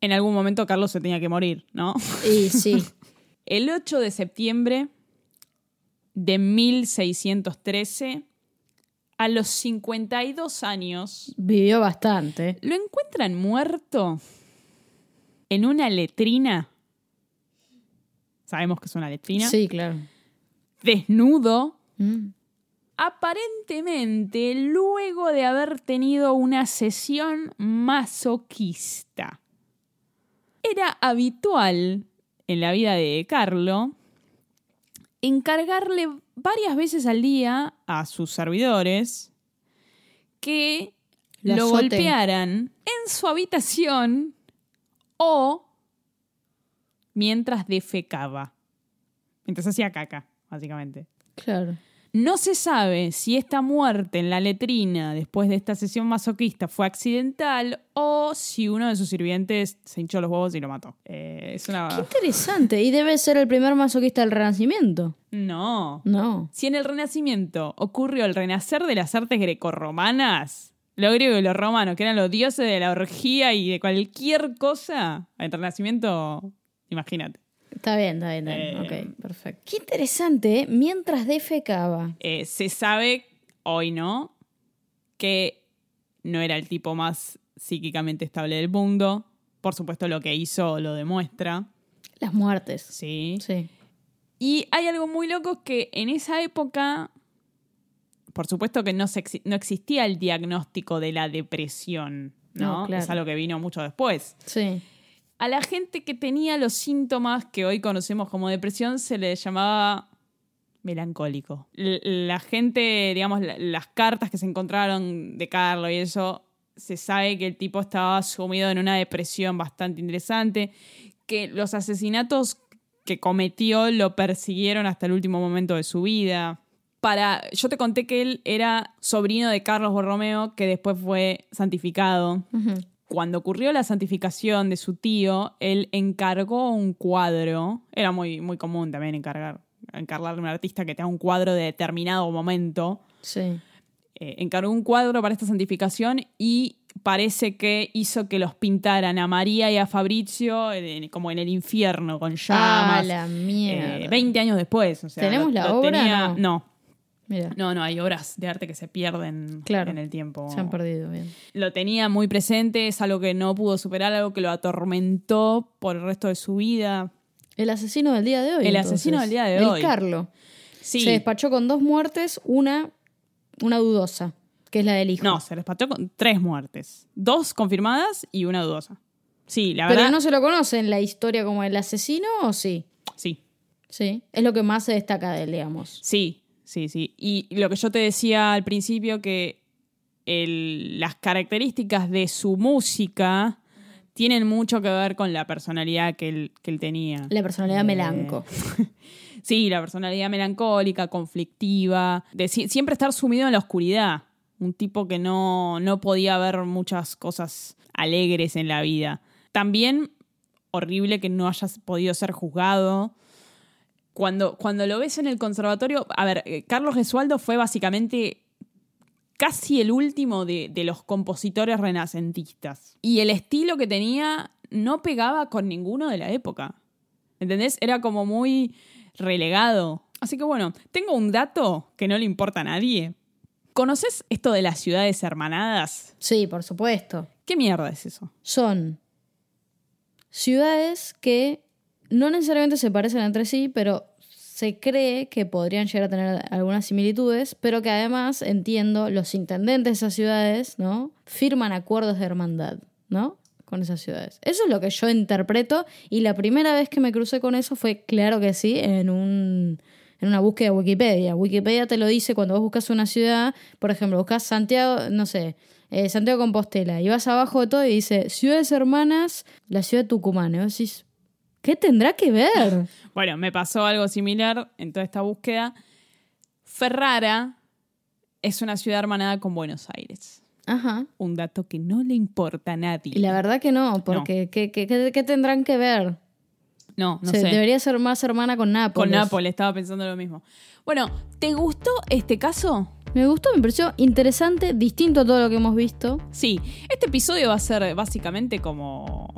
en algún momento Carlos se tenía que morir, ¿no? Y sí. El 8 de septiembre de 1613, a los 52 años, Vivió bastante. lo encuentran muerto en una letrina. Sabemos que es una letrina. Sí, claro. Desnudo, Mm. aparentemente luego de haber tenido una sesión masoquista. Era habitual en la vida de Carlo encargarle varias veces al día a sus servidores que La lo azoten. golpearan en su habitación o mientras defecaba. Mientras hacía caca, básicamente. Claro. No se sabe si esta muerte en la letrina después de esta sesión masoquista fue accidental o si uno de sus sirvientes se hinchó los huevos y lo mató. Eh, es una... Interesante. Y debe ser el primer masoquista del Renacimiento. No. No. Si en el Renacimiento ocurrió el renacer de las artes grecorromanas, lo griego y lo romano, que eran los dioses de la orgía y de cualquier cosa, el Renacimiento, imagínate. Está bien, está bien, está bien. Eh, ok, perfecto. Qué interesante, ¿eh? Mientras defecaba. Eh, se sabe, hoy no, que no era el tipo más psíquicamente estable del mundo. Por supuesto, lo que hizo lo demuestra. Las muertes. Sí. Sí. Y hay algo muy loco que en esa época, por supuesto que no, se exi- no existía el diagnóstico de la depresión, ¿no? No, claro. Es algo que vino mucho después. Sí. A la gente que tenía los síntomas que hoy conocemos como depresión se le llamaba melancólico. La gente, digamos, la- las cartas que se encontraron de Carlos y eso, se sabe que el tipo estaba sumido en una depresión bastante interesante, que los asesinatos que cometió lo persiguieron hasta el último momento de su vida. Para, yo te conté que él era sobrino de Carlos Borromeo, que después fue santificado. Cuando ocurrió la santificación de su tío, él encargó un cuadro. Era muy, muy común también encargar, encargarle a un artista que tenga un cuadro de determinado momento. Sí. Eh, encargó un cuadro para esta santificación y parece que hizo que los pintaran a María y a Fabricio eh, como en el infierno, con Ah, llamas. la mierda. eh, 20 años después. O sea, ¿Tenemos lo- la lo obra? tenía- No. no, Mira, no, no, hay obras de arte que se pierden Claro. en el tiempo se han perdido bien. lo tenía muy presente, es algo que no pudo superar, algo que lo atormentó por el resto de su vida. El asesino del día de hoy. El entonces. asesino del día de El hoy. Carlo. Sí. Se despachó con dos muertes, una, una dudosa, que es la del hijo. No, se despachó con tres muertes. Dos confirmadas y una dudosa. Sí, la Pero verdad. no se lo conoce en la historia como el asesino o sí. Sí, Sí. Es lo que más se destaca de él, digamos. sí, sí, sí. Y lo que yo te decía al principio, que el- las características de su música tienen mucho que ver con la personalidad que él, que él tenía. La personalidad Eh, melanco. Sí, la personalidad melancólica, conflictiva, de si- siempre estar sumido en la oscuridad. Un tipo que no, no podía ver muchas cosas alegres en la vida. También horrible que no hayas podido ser juzgado. Cuando, cuando lo ves en el conservatorio, a ver, eh, Carlos Gesualdo fue básicamente casi el último de, de los compositores renacentistas. Y el estilo que tenía no pegaba con ninguno de la época. ¿Entendés? Era como muy relegado. Así que bueno, tengo un dato que no le importa a nadie. ¿Conoces esto de las ciudades hermanadas? Sí, por supuesto. ¿Qué mierda es eso? Son ciudades que no necesariamente se parecen entre sí, pero se cree que podrían llegar a tener algunas similitudes, pero que además, entiendo, los intendentes de esas ciudades, ¿no? Firman acuerdos de hermandad, ¿no? Con esas ciudades. Eso es lo que yo interpreto y la primera vez que me crucé con eso fue, claro que sí, en un en una búsqueda de Wikipedia. Wikipedia te lo dice cuando vos buscas una ciudad, por ejemplo, buscas Santiago, no sé, eh, Santiago Compostela, y vas abajo de todo y dice ciudades hermanas, la ciudad de Tucumán. Y vos decís, ¿qué tendrá que ver? Bueno, me pasó algo similar en toda esta búsqueda. Ferrara es una ciudad hermanada con Buenos Aires. Ajá. Un dato que no le importa a nadie. Y la verdad que no, porque ¿qué, qué, qué- qué tendrán que ver? No, no sé. Debería ser más hermana con Nápoles. Con Nápoles, estaba pensando lo mismo. Bueno, ¿te gustó este caso? Me gustó, me pareció interesante, distinto a todo lo que hemos visto. Sí, este episodio va a ser básicamente como.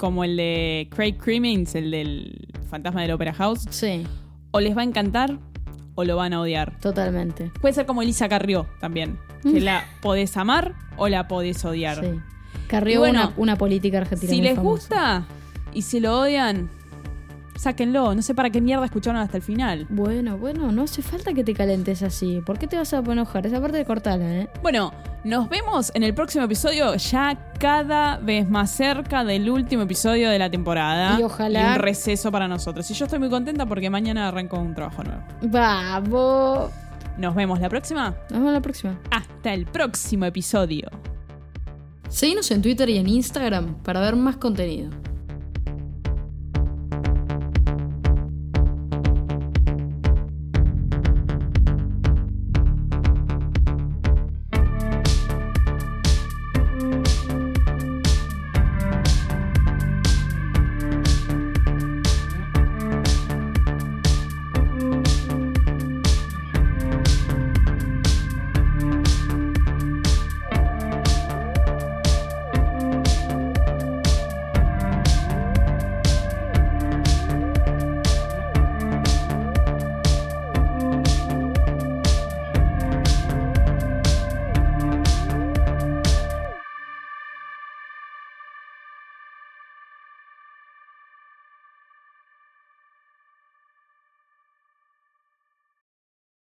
Como el de Craig Crimmins, el del fantasma del Opera House. Sí, O les va a encantar o lo van a odiar. totalmente. Puede ser como Elisa Carrió también. Que la podés amar o la podés odiar. Sí. Carrió bueno, una, una política argentina. Si muy les famosa. gusta y si lo odian, sáquenlo. No sé para qué mierda escucharon hasta el final. Bueno, bueno, no hace falta que te calentes así. ¿Por qué te vas a enojar? Esa parte de cortarla, ¿eh? Bueno, nos vemos en el próximo episodio, ya cada vez más cerca del último episodio de la temporada. Y ojalá- un receso para nosotros. Y yo estoy muy contenta porque mañana arranco un trabajo nuevo. Vamos. Nos vemos la próxima. Nos vemos la próxima. Hasta el próximo episodio. Seguinos en Twitter y en Instagram para ver más contenido.